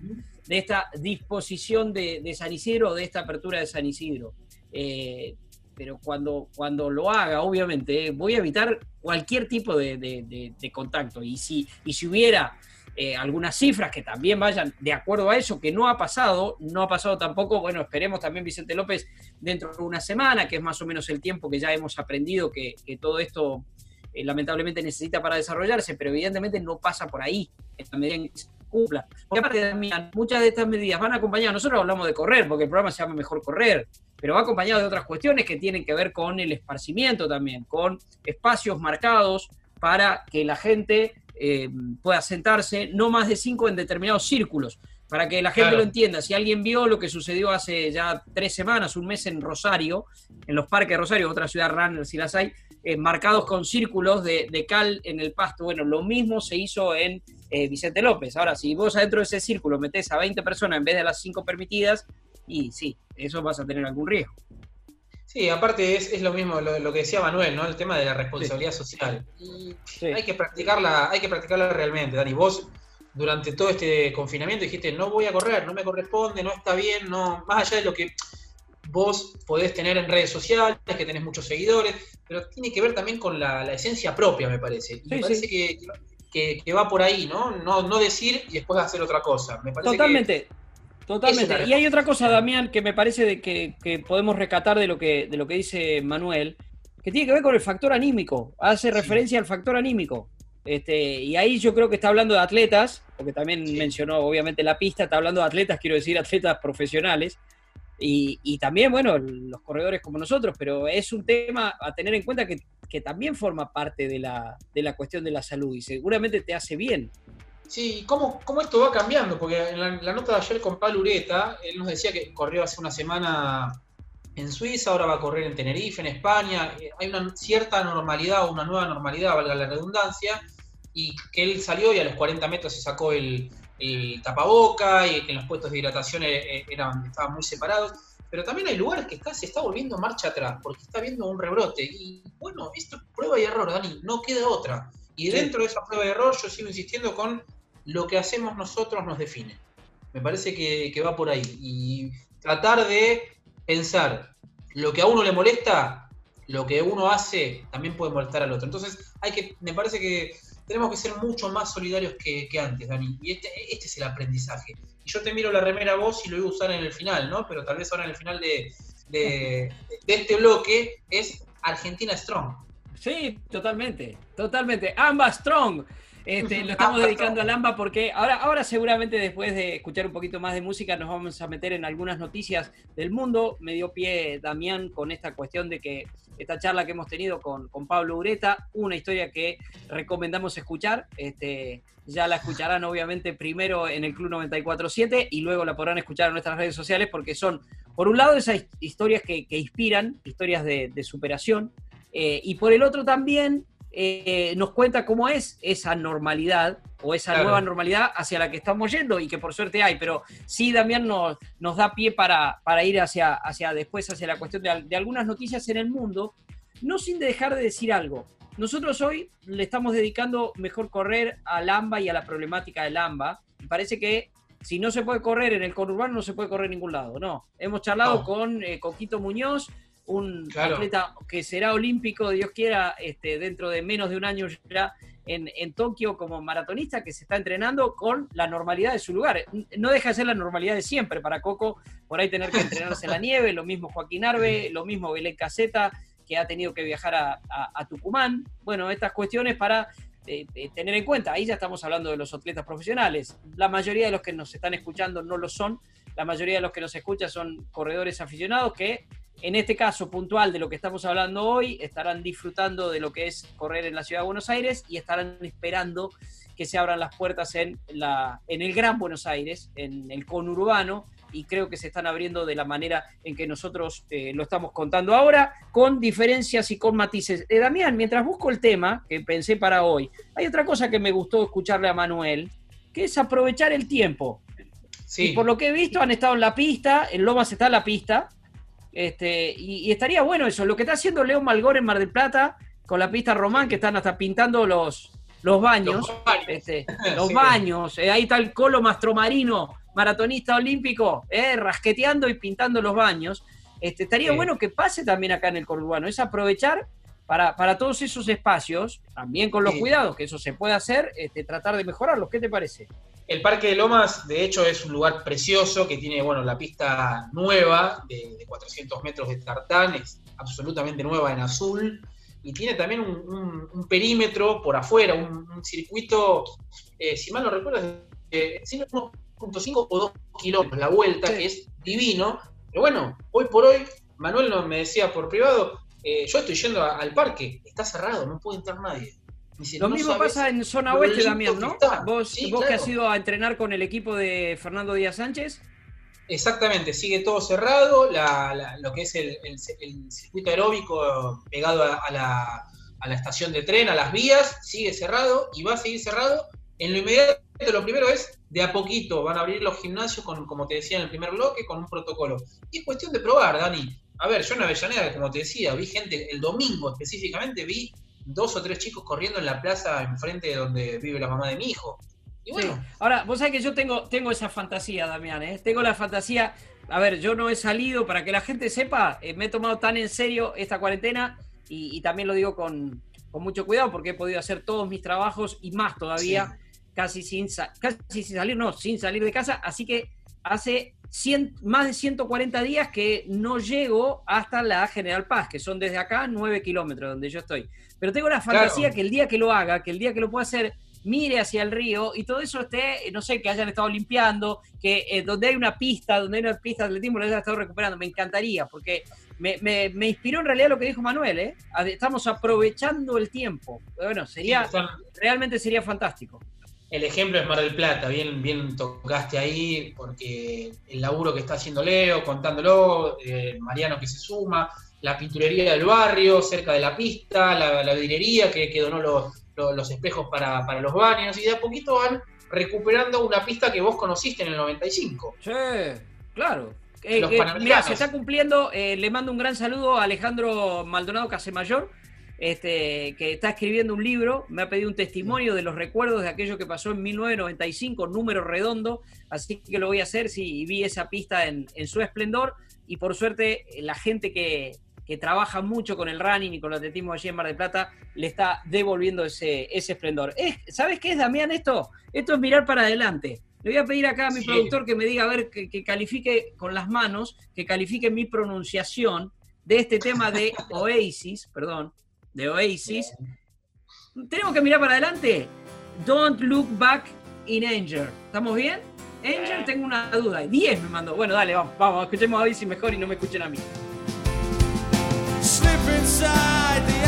de esta disposición de, San Isidro, de esta apertura de San Isidro. Eh, pero cuando, cuando lo haga, obviamente, voy a evitar cualquier tipo de, de contacto. Y si, y si hubiera eh, algunas cifras que también vayan de acuerdo a eso, que no ha pasado, no ha pasado tampoco, bueno, esperemos también Vicente López dentro de una semana, que es más o menos el tiempo que ya hemos aprendido que, todo esto eh, lamentablemente necesita para desarrollarse, pero evidentemente no pasa por ahí, en la medida en que se cumpla. Porque aparte de muchas de estas medidas van acompañadas, nosotros hablamos de correr, porque el programa se llama Mejor Correr, pero va acompañado de otras cuestiones que tienen que ver con el esparcimiento también, con espacios marcados para que la gente eh, pueda sentarse, no más de cinco en determinados círculos. para que la gente Claro. lo entienda. Si alguien vio lo que sucedió hace ya tres semanas, un mes en Rosario, en los parques de Rosario, otra ciudad runner si las hay, eh, marcados con círculos de, de cal en el pasto. Bueno, lo mismo se hizo en eh, Vicente López. Ahora, si vos adentro de ese círculo metés a 20 personas en vez de las 5 permitidas, y sí, eso vas a tener algún riesgo. Sí, aparte es, es lo mismo lo, lo que decía Manuel, ¿no? El tema de la responsabilidad social. Y Sí. hay que practicarla, hay que practicarla realmente, Dani. Vos durante todo este confinamiento dijiste, no voy a correr, no me corresponde, no está bien, no, más allá de lo que vos podés tener en redes sociales, que tenés muchos seguidores, pero tiene que ver también con la, la esencia propia, me parece. Y me parece que, que- que va por ahí, ¿no? ¿no? No decir y después hacer otra cosa. Me parece Totalmente. Totalmente. Y hay otra cosa, Damián, que me parece de que, que podemos rescatar de lo que, de lo que dice Manuel, que tiene que ver con el factor anímico. Hace referencia al factor anímico. Este, y ahí yo creo que está hablando de atletas, porque también Sí. mencionó obviamente la pista, está hablando de atletas, quiero decir atletas profesionales, y, y también, bueno, los corredores como nosotros, pero es un tema a tener en cuenta que, que también forma parte de la, de la cuestión de la salud y seguramente te hace bien. Sí, ¿cómo, cómo esto va cambiando? Porque en la, la nota de ayer con Pablo Ureta, él nos decía que corrió hace una semana en Suiza, ahora va a correr en Tenerife, en España. Eh, Hay una cierta normalidad una nueva normalidad, valga la redundancia, y que él salió y a los 40 metros se sacó el, el tapaboca y que en los puestos de hidratación eh, eh, eran, estaban muy separados. Pero también hay lugares que está, se está volviendo marcha atrás porque está viendo un rebrote. Y bueno, esto es prueba y error, Dani, no queda otra. Y dentro de esa prueba y error yo sigo insistiendo con lo que hacemos nosotros nos define. Me parece que, que va por ahí. Y tratar de pensar lo que a uno le molesta, lo que uno hace también puede molestar al otro. Entonces, hay que, me parece que tenemos que ser mucho más solidarios que, que antes, Dani. Y este, este es el aprendizaje. Y yo te miro la remera a vos y lo voy a usar en el final, ¿no? Pero tal vez ahora en el final de, de- de este bloque es Argentina Strong. Sí, totalmente, totalmente. Amba Strong. Este, lo estamos dedicando al AMBA porque ahora, ahora seguramente después de escuchar un poquito más de música nos vamos a meter en algunas noticias del mundo. Me dio pie Damián con esta cuestión de que esta charla que hemos tenido con, con Pablo Ureta, una historia que recomendamos escuchar. Este, ya la escucharán obviamente primero en el Club 94.7 y luego la podrán escuchar en nuestras redes sociales porque son, por un lado, esas historias que, que inspiran, historias de, de superación, eh, y por el otro también eh, nos cuenta cómo es esa normalidad o esa Claro. nueva normalidad hacia la que estamos yendo y que por suerte hay, pero sí Damián nos, nos da pie para, para ir hacia, hacia después, hacia la cuestión de, al- de algunas noticias en el mundo, no sin dejar de decir algo. Nosotros hoy le estamos dedicando mejor correr al AMBA y a la problemática del AMBA. Parece que si no se puede correr en el conurbano, no se puede correr en ningún lado. No, hemos charlado No. con eh, Coquito Muñoz, un Claro. atleta que será olímpico, Dios quiera, este, dentro de menos de un año ya en, en Tokio como maratonista, que se está entrenando con la normalidad de su lugar. No deja de ser la normalidad de siempre para Coco, por ahí tener que entrenarse en la nieve, lo mismo Joaquín Arbe, lo mismo Belén Caseta, que ha tenido que viajar a, a- a Tucumán. Bueno, estas cuestiones para eh, eh, tener en cuenta. Ahí ya estamos hablando de los atletas profesionales. La mayoría de los que nos están escuchando no lo son. La mayoría de los que nos escuchan son corredores aficionados que, en este caso puntual de lo que estamos hablando hoy, estarán disfrutando de lo que es correr en la ciudad de Buenos Aires y estarán esperando que se abran las puertas en, la, en el Gran Buenos Aires, en el conurbano, y creo que se están abriendo de la manera en que nosotros eh, lo estamos contando ahora, con diferencias y con matices. Eh, Damián, mientras busco el tema que pensé para hoy, hay otra cosa que me gustó escucharle a Manuel, que es aprovechar el tiempo. Sí, Y por lo que he visto, han estado en la pista, en Lomas está en la pista, este, y, y estaría bueno eso. Lo que está haciendo León Malgor en Mar del Plata, con la pista Román, que están hasta pintando los, los baños. Los baños. este, los Sí. baños. eh, ahí está el Colo Mastromarino, maratonista olímpico, eh, rasqueteando y pintando los baños. Este, estaría Sí. bueno que pase también acá en el conurbano. Es aprovechar para, para todos esos espacios, también con los Sí. cuidados, que eso se puede hacer, este, tratar de mejorarlos. ¿Qué te parece? El Parque de Lomas, de hecho, es un lugar precioso que tiene, bueno, la pista nueva de, de 400 metros de tartán, es absolutamente nueva en azul, y tiene también un, un- un perímetro por afuera, un, un circuito, eh, si mal no recuerdo, es de 1.5 o 2 kilómetros la vuelta, Sí. que es divino. Pero bueno, hoy por hoy, Manuel no- me decía por privado, eh, yo estoy yendo a- al parque, está cerrado, no puede entrar nadie. Dice, Lo "No mismo pasa en zona oeste también, ¿no? está". Vos, Sí, vos que has ido a entrenar con el equipo de Fernando Díaz Sánchez. Exactamente, sigue todo cerrado, la- la- lo que es el, el- el circuito aeróbico pegado a, a la, a la estación de tren, a las vías, sigue cerrado y va a seguir cerrado. En lo inmediato, lo primero es, de a poquito, van a abrir los gimnasios, con, como te decía en el primer bloque, con un protocolo. Y es cuestión de probar, Dani. A ver, yo en Avellaneda, como te decía, vi gente, el domingo específicamente, vi dos o tres chicos corriendo en la plaza enfrente de donde vive la mamá de mi hijo. Y bueno, Sí. Ahora, vos sabés que yo tengo, tengo esa fantasía, Damián, ¿eh? Tengo la fantasía. A ver, yo no he salido, para que la gente sepa, eh, me he tomado tan en serio esta cuarentena y, y también lo digo con, con mucho cuidado porque he podido hacer todos mis trabajos y más todavía, casi, sin casi sin salir, no, sin salir de casa. Así que hace 100 más de 140 días que no llego hasta la General Paz, que son desde acá 9 kilómetros donde yo estoy. Pero tengo la fantasía Claro. que el día que lo haga, que el día que lo pueda hacer, mire hacia el río y todo eso esté, no sé, que hayan estado limpiando, que eh, donde hay una pista, donde hay una pista de atletismo, lo hayan estado recuperando. Me encantaría, porque me, me- me inspiró en realidad lo que dijo Manuel, ¿eh? Estamos aprovechando el tiempo. Bueno, sería, realmente sería fantástico. El ejemplo es Mar del Plata, bien, bien tocaste ahí, porque el laburo que está haciendo Leo, contándolo, eh, Mariano que se suma, la pinturería del barrio, cerca de la pista, la, la vidriería que, que donó los, los- los espejos para, para los baños, y de a poquito van recuperando una pista que vos conociste en el 95. Sí, claro. Eh, eh, mirá, se está cumpliendo. eh, le mando un gran saludo a Alejandro Maldonado Casemayor, este, que está escribiendo un libro. Me ha pedido un testimonio de los recuerdos de aquello que pasó en 1995, número redondo. Así que lo voy a hacer. Sí, vi esa pista en, en su esplendor. Y por suerte, eh, la gente que, que trabaja mucho con el running y con el atletismo allí en Mar del Plata le está devolviendo ese, ese esplendor. Es- ¿Sabes qué es, Damián, esto? Esto es mirar para adelante. Le voy a pedir acá a mi Sí. productor que me diga, a ver, que, que califique con las manos, que califique mi pronunciación de este tema de Oasis, perdón, de Oasis. Tenemos que mirar para adelante. Don't look back in anger. ¿Estamos bien? Anger, tengo una duda. 10 me mandó. Bueno, dale, vamos, vamos, escuchemos a Oasis mejor y no me escuchen a mí. Slip inside the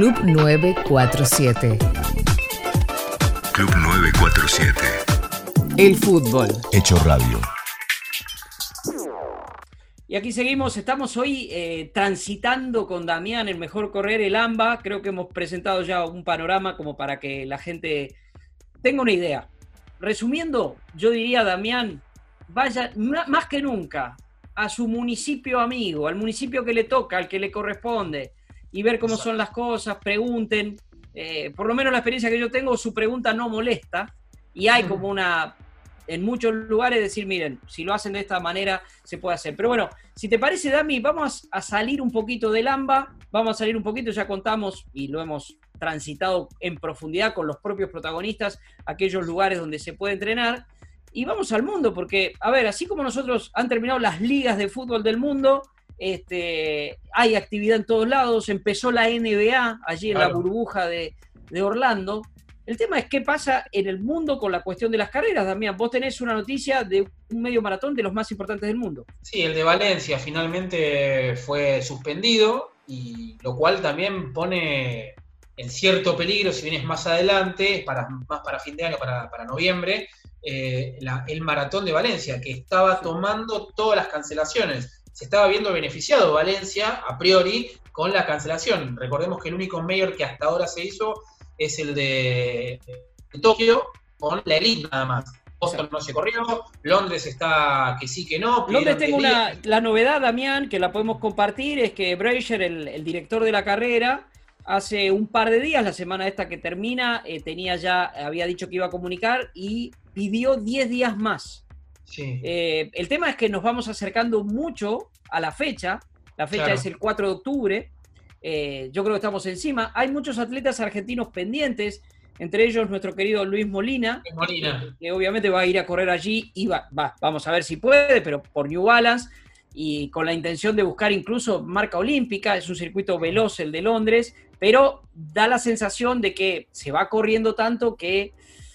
Club 947. Club 947. El fútbol. Hecho Radio. Y aquí seguimos, estamos hoy eh, transitando con Damián el mejor correr, el AMBA. Creo que hemos presentado ya un panorama como para que la gente tenga una idea. Resumiendo, yo diría, Damián, vaya más que nunca a su municipio amigo, al municipio que le toca, al que le corresponde, y ver cómo son las cosas, pregunten. Eh, por lo menos la experiencia que yo tengo, su pregunta no molesta, y hay como una en muchos lugares decir, miren, si lo hacen de esta manera, se puede hacer. Pero bueno, si te parece, Dami, vamos a salir un poquito del AMBA, vamos a salir un poquito, ya contamos y lo hemos transitado en profundidad con los propios protagonistas, aquellos lugares donde se puede entrenar. Y vamos al mundo, porque, a ver, así como nosotros han terminado las ligas de fútbol del mundo, este, hay actividad en todos lados, empezó la NBA allí en la burbuja de, de Orlando. El tema es qué pasa en el mundo con la cuestión de las carreras, Damián. Vos tenés una noticia de un medio maratón de los más importantes del mundo. Sí, el de Valencia finalmente fue suspendido, y lo cual también pone en cierto peligro, si bien es más adelante, para, más para fin de año, para, para noviembre, eh, la- el maratón de Valencia, que estaba tomando todas las cancelaciones. Se estaba viendo beneficiado Valencia, a priori, con la cancelación. Recordemos que el único mayor que hasta ahora se hizo es el de, de Tokio, con la elite nada más. Boston no se corrió, Londres está que sí que no. Londres tengo una, la novedad, Damián, que la podemos compartir, es que el, el director de la carrera, hace un par de días, la semana esta que termina, eh, tenía ya, había dicho que iba a comunicar y pidió 10 días más. Sí. Eh, el tema es que nos vamos acercando mucho a la fecha. La fecha Claro. es el 4 de octubre. Eh, yo creo que estamos encima. Hay muchos atletas argentinos pendientes, entre ellos nuestro querido Luis Molina, Molina. que obviamente va a ir a correr allí y va, va, vamos a ver si puede, pero por New Balance y con la intención de buscar incluso marca olímpica, es un circuito veloz el de Londres, pero da la sensación de que se va corriendo tanto que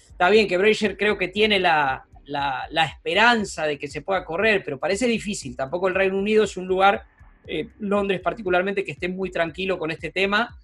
está bien que Brazier creo que tiene la, la- la esperanza de que se pueda correr, pero parece difícil, tampoco el Reino Unido es un lugar, eh, Londres particularmente, que esté muy tranquilo con este tema,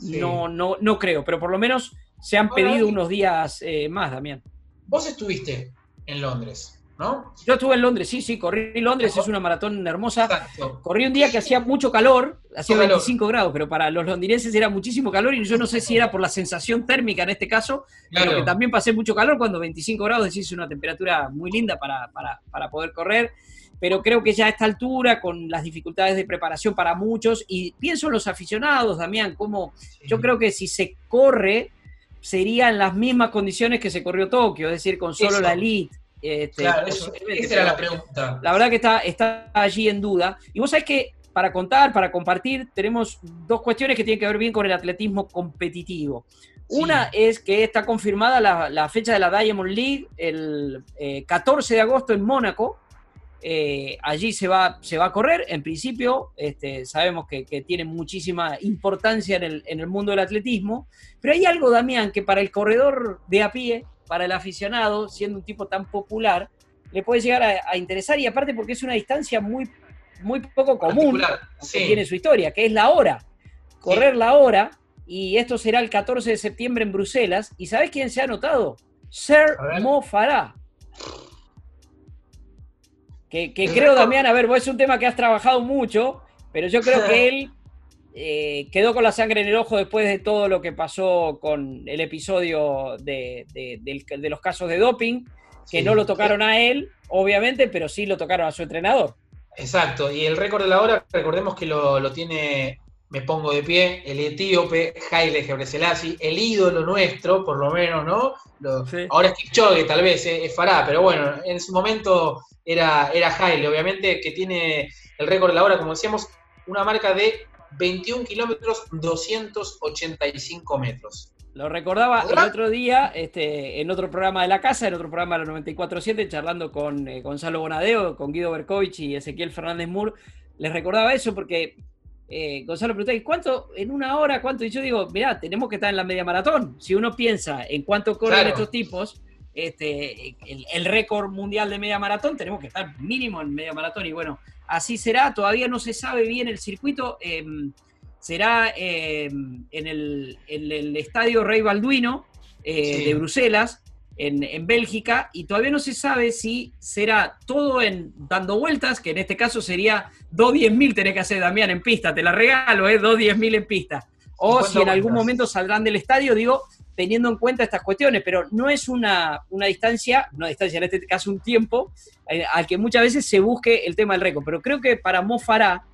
Sí. no, no, no creo, pero por lo menos se han pedido unos días eh, más, Damián. Vos estuviste en Londres, ¿no? Yo estuve en Londres, sí, sí, corrí Londres, es una maratón hermosa. Exacto. Corrí un día que hacía mucho calor, hacía calor. 25 grados, pero para los londinenses era muchísimo calor y yo no sé si era por la sensación térmica en este caso, pero que también pasé mucho calor cuando 25 grados es una temperatura muy linda para, para- para poder correr. Pero creo que ya a esta altura, con las dificultades de preparación para muchos, y pienso en los aficionados, Damián, como yo creo que si se corre, sería en las mismas condiciones que se corrió Tokio, es decir, con solo Eso. la elite. Este, Claro, eso, esa era la pregunta. la verdad que está, está allí en duda. Y vos sabés que para contar, para compartir, tenemos dos cuestiones que tienen que ver bien con el atletismo competitivo. Sí. Una es que está confirmada la, la fecha de la Diamond League el eh, 14 de agosto en Mónaco. Eh, allí se va, se va a correr. En principio, este, sabemos que, que tiene muchísima importancia en el, en el mundo del atletismo. Pero hay algo, Damián, que para el corredor de a pie, para el aficionado, siendo un tipo tan popular, le puede llegar a, a interesar. Y aparte porque es una distancia muy, muy poco común que tiene su historia, que es la hora. Correr la hora, y esto será el 14 de septiembre en Bruselas. ¿Y sabes quién se ha anotado? Ver. Mo Farah. Que, que creo, Damián, a ver, vos es un tema que has trabajado mucho, pero yo creo que él eh, quedó con la sangre en el ojo después de todo lo que pasó con el episodio de, de- del- de los casos de doping, que Sí. no lo tocaron a él, obviamente, pero sí lo tocaron a su entrenador. Exacto, y el récord de la hora, recordemos que lo, lo tiene, me pongo de pie, el etíope Haile Gebrselassie, el ídolo nuestro, por lo menos, ¿no? Lo- Sí. Ahora es Kipchoge, tal vez, eh, es Farah, pero bueno, en su momento era, era Haile, obviamente, que tiene el récord de la hora, como decíamos, una marca de 21 kilómetros 285 metros. Lo recordaba el otro día este, en otro programa de la casa, en otro programa de la 94.7, charlando con eh, Gonzalo Bonadeo, con Guido Berkovich y Ezequiel Fernández Moore. Les recordaba eso porque eh, Gonzalo preguntaba, ¿y cuánto en una hora? ¿Cuánto? Y yo digo, mirá, tenemos que estar en la media maratón. Si uno piensa en cuánto corren Claro. estos tipos, este, el, el récord mundial de media maratón, tenemos que estar mínimo en media maratón. Y bueno, así será. Todavía no se sabe bien el circuito. eh, será eh, en, el, en el estadio Rey Balduino eh, Sí. de Bruselas, en, en Bélgica, y todavía no se sabe si será todo en dando vueltas, que en este caso sería 2 10.000 tenés que hacer, Damián, en pista, te la regalo, ¿eh? 2 10.000 en pista. O 50 si en algún momento saldrán del estadio, digo, teniendo en cuenta estas cuestiones, pero no es una, una distancia, no distancia, en este caso un tiempo, eh, al que muchas veces se busque el tema del récord. Pero creo que para Mo Farah,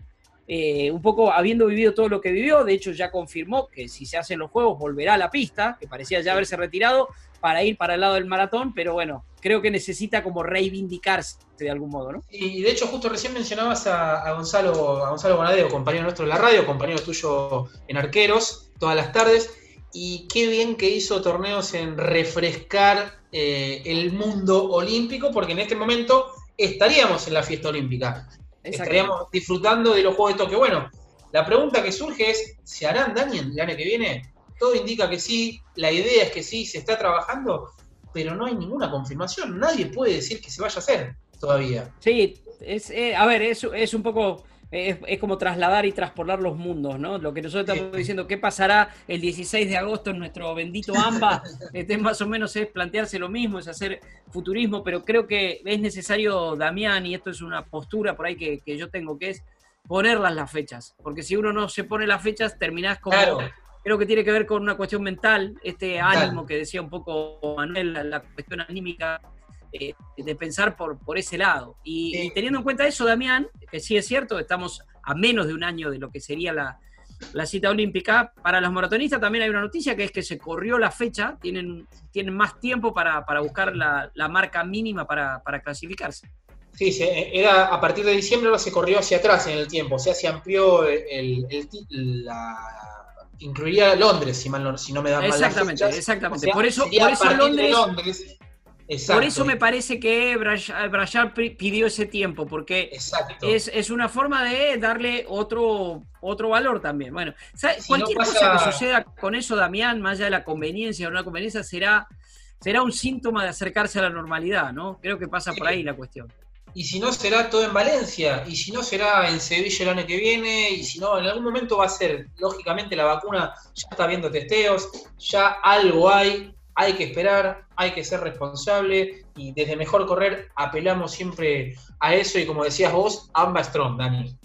eh, un poco habiendo vivido todo lo que vivió, de hecho ya confirmó que si se hacen los juegos volverá a la pista, que parecía ya haberse retirado para ir para el lado del maratón, pero bueno, creo que necesita como reivindicarse de algún modo, ¿no? Y de hecho, justo recién mencionabas a, a Gonzalo, a Gonzalo Bonadeo, compañero nuestro de la radio, compañero tuyo en Arqueros, todas las tardes. Y qué bien que hizo torneos en refrescar eh, el mundo olímpico, porque en este momento estaríamos en la fiesta olímpica. Estaríamos disfrutando de los Juegos de Tokio. Bueno, la pregunta que surge es, ¿se harán Daniel el año que viene? Todo indica que sí, la idea es que sí, se está trabajando, pero no hay ninguna confirmación. Nadie puede decir que se vaya a hacer todavía. Sí, es, eh, a ver, es, es un poco, es, es como trasladar y traspolar los mundos, ¿no? Lo que nosotros estamos diciendo, ¿qué pasará el 16 de agosto en nuestro bendito AMBA? Este, más o menos es plantearse lo mismo, es hacer futurismo, pero creo que es necesario, Damián, y esto es una postura por ahí que, que yo tengo, que es ponerlas las fechas, porque si uno no se pone las fechas, terminás como... Claro. Creo que tiene que ver con una cuestión mental, este ánimo que decía un poco Manuel, la, la cuestión anímica, eh, de pensar por, por ese lado. Y, Sí. y teniendo en cuenta eso, Damián, que sí es cierto, estamos a menos de un año de lo que sería la, la cita olímpica, para los maratonistas también hay una noticia que es que se corrió la fecha, tienen, tienen más tiempo para, para buscar la, la marca mínima para, para clasificarse. Sí, se- era a partir de diciembre, ahora se corrió hacia atrás en el tiempo, o sea, se amplió el, el la, incluiría Londres, si, mal no, si no me dan mal Exactamente, exactamente. O sea, por eso, por eso Londres. Exacto, por eso me parece que Brayar pi- pidió ese tiempo, porque es, es una forma de darle otro, otro valor también. Bueno, cualquier no cosa que suceda con eso, Damián, más allá de la conveniencia o no conveniencia, será, será un síntoma de acercarse a la normalidad, ¿no? Creo que pasa por ahí la cuestión. Y si no, será todo en Valencia, y si no, será en Sevilla el año que viene, y si no, en algún momento va a ser, lógicamente, la vacuna ya está viendo testeos, ya algo hay, hay que esperar, hay que ser responsable, y desde Mejor Correr apelamos siempre a eso, y como decías vos, ambas strong, Dani.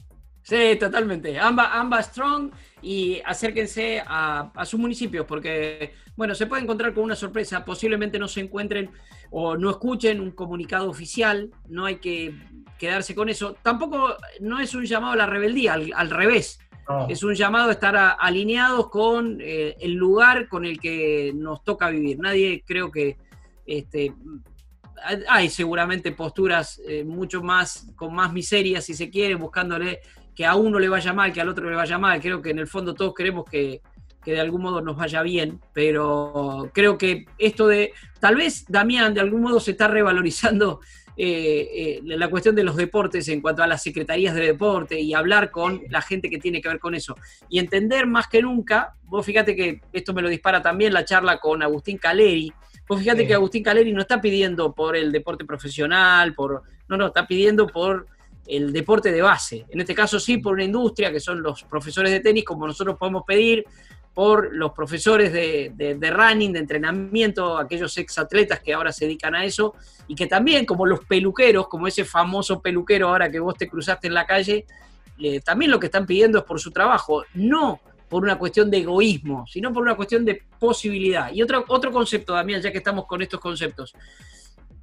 Sí, totalmente. Amba, Amba Strong y acérquense a, a sus municipios porque, bueno, se puede encontrar con una sorpresa. Posiblemente no se encuentren o no escuchen un comunicado oficial. No hay que quedarse con eso. Tampoco no es un llamado a la rebeldía, al, al revés. No, Es un llamado a estar a- alineados con eh, el lugar con el que nos toca vivir. Nadie creo que este, hay seguramente posturas eh, mucho más, con más miseria, si se quiere, buscándole que a uno le vaya mal, que al otro le vaya mal. Creo que en el fondo todos queremos que, que de algún modo nos vaya bien, pero creo que esto de, tal vez Damián de algún modo se está revalorizando eh, eh, la cuestión de los deportes en cuanto a las secretarías de deporte y hablar con la gente que tiene que ver con eso. Y entender más que nunca, vos fíjate que esto me lo dispara también la charla con Agustín Caleri, vos fíjate Sí. que Agustín Caleri no está pidiendo por el deporte profesional, por no, no, está pidiendo por el deporte de base. En este caso sí, por una industria que son los profesores de tenis, como nosotros podemos pedir, por los profesores de, de- de running, de entrenamiento, aquellos exatletas que ahora se dedican a eso, y que también, como los peluqueros, como ese famoso peluquero ahora que vos te cruzaste en la calle, eh, también lo que están pidiendo es por su trabajo, no por una cuestión de egoísmo, sino por una cuestión de posibilidad. Y otro, otro concepto, Damián, ya que estamos con estos conceptos.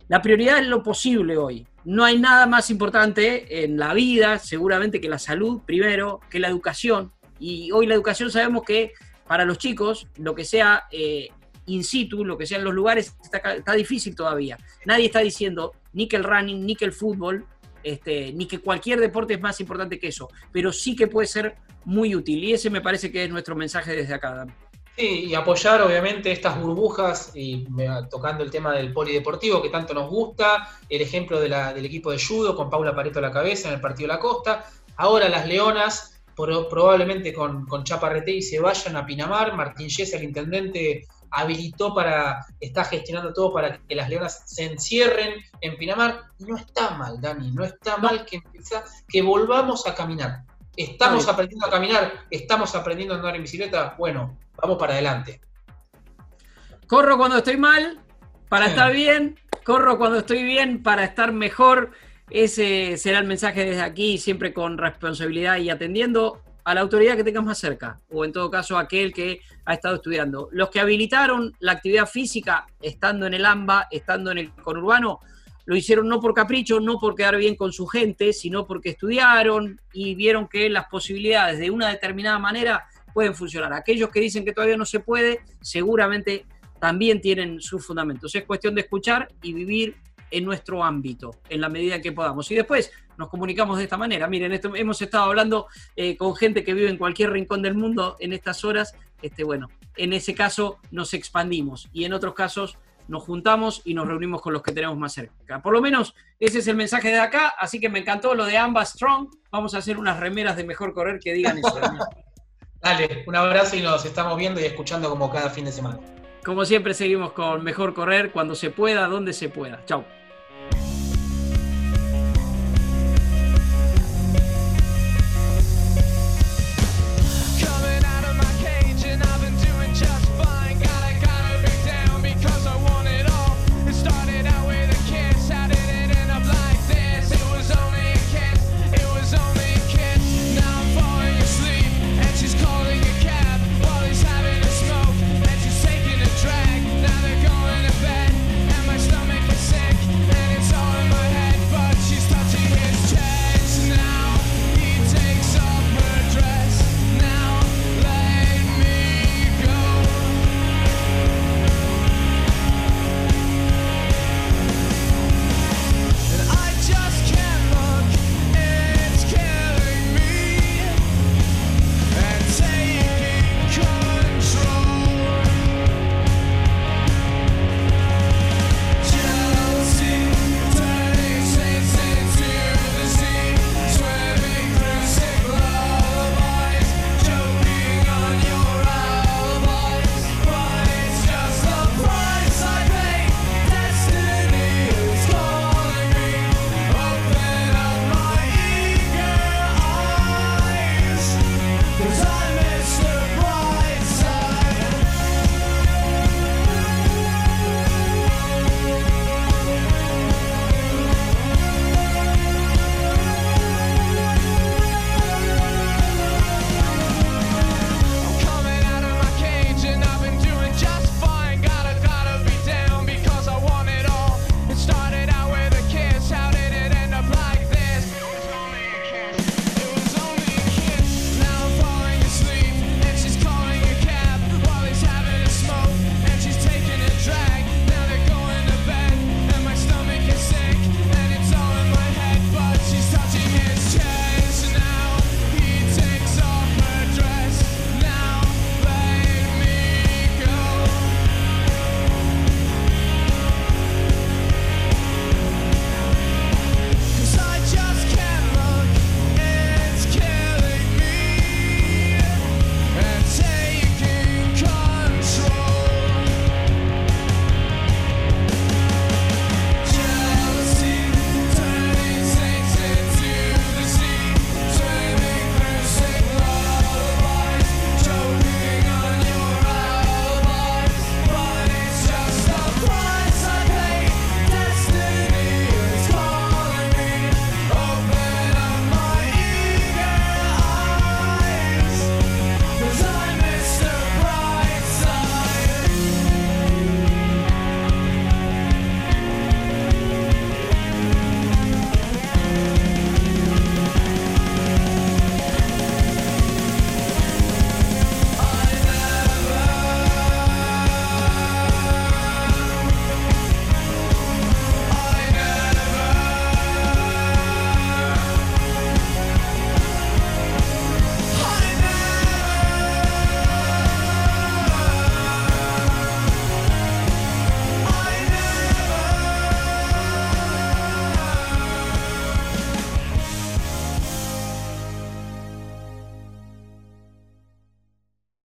La prioridad es lo posible hoy. No hay nada más importante en la vida, seguramente, que la salud primero, que la educación. Y hoy la educación sabemos que para los chicos, lo que sea eh, in situ, lo que sea en los lugares, está, está difícil todavía. Nadie está diciendo ni que el running, ni que el fútbol, este, ni que cualquier deporte es más importante que eso, pero sí que puede ser muy útil. Y ese me parece que es nuestro mensaje desde acá. Dami. Sí, y apoyar obviamente estas burbujas y tocando el tema del polideportivo que tanto nos gusta, el ejemplo del equipo de judo con Paula Pareto a la cabeza en el partido de la costa, ahora las Leonas pro- probablemente con, con Chaparrete y se vayan a Pinamar, Martín Yesa, el intendente, habilitó para, está gestionando todo para que las Leonas se encierren en Pinamar, y no está mal, Dani, no está mal que, empieza- que volvamos a caminar. Estamos aprendiendo a caminar, estamos aprendiendo a andar en bicicleta, bueno, vamos para adelante. Corro cuando estoy mal para Sí. estar bien, corro cuando estoy bien para estar mejor. Ese será el mensaje desde aquí, siempre con responsabilidad y atendiendo a la autoridad que tengas más cerca, o en todo caso aquel que ha estado estudiando. Los que habilitaron la actividad física estando en el AMBA, estando en el conurbano, lo hicieron no por capricho, no por quedar bien con su gente, sino porque estudiaron y vieron que las posibilidades de una determinada manera pueden funcionar. Aquellos que dicen que todavía no se puede, seguramente también tienen sus fundamentos. Es cuestión de escuchar y vivir en nuestro ámbito, en la medida que podamos. Y después nos comunicamos de esta manera. Miren, esto, hemos estado hablando eh, con gente que vive en cualquier rincón del mundo en estas horas. Este, bueno, en ese caso nos expandimos y en otros casos nos juntamos y nos reunimos con los que tenemos más cerca. Por lo menos ese es el mensaje de acá, así que me encantó lo de ambas Strong. Vamos a hacer unas remeras de mejor correr que digan eso. Dale, un abrazo y nos estamos viendo y escuchando como cada fin de semana. Como siempre seguimos con mejor correr cuando se pueda, donde se pueda. Chau.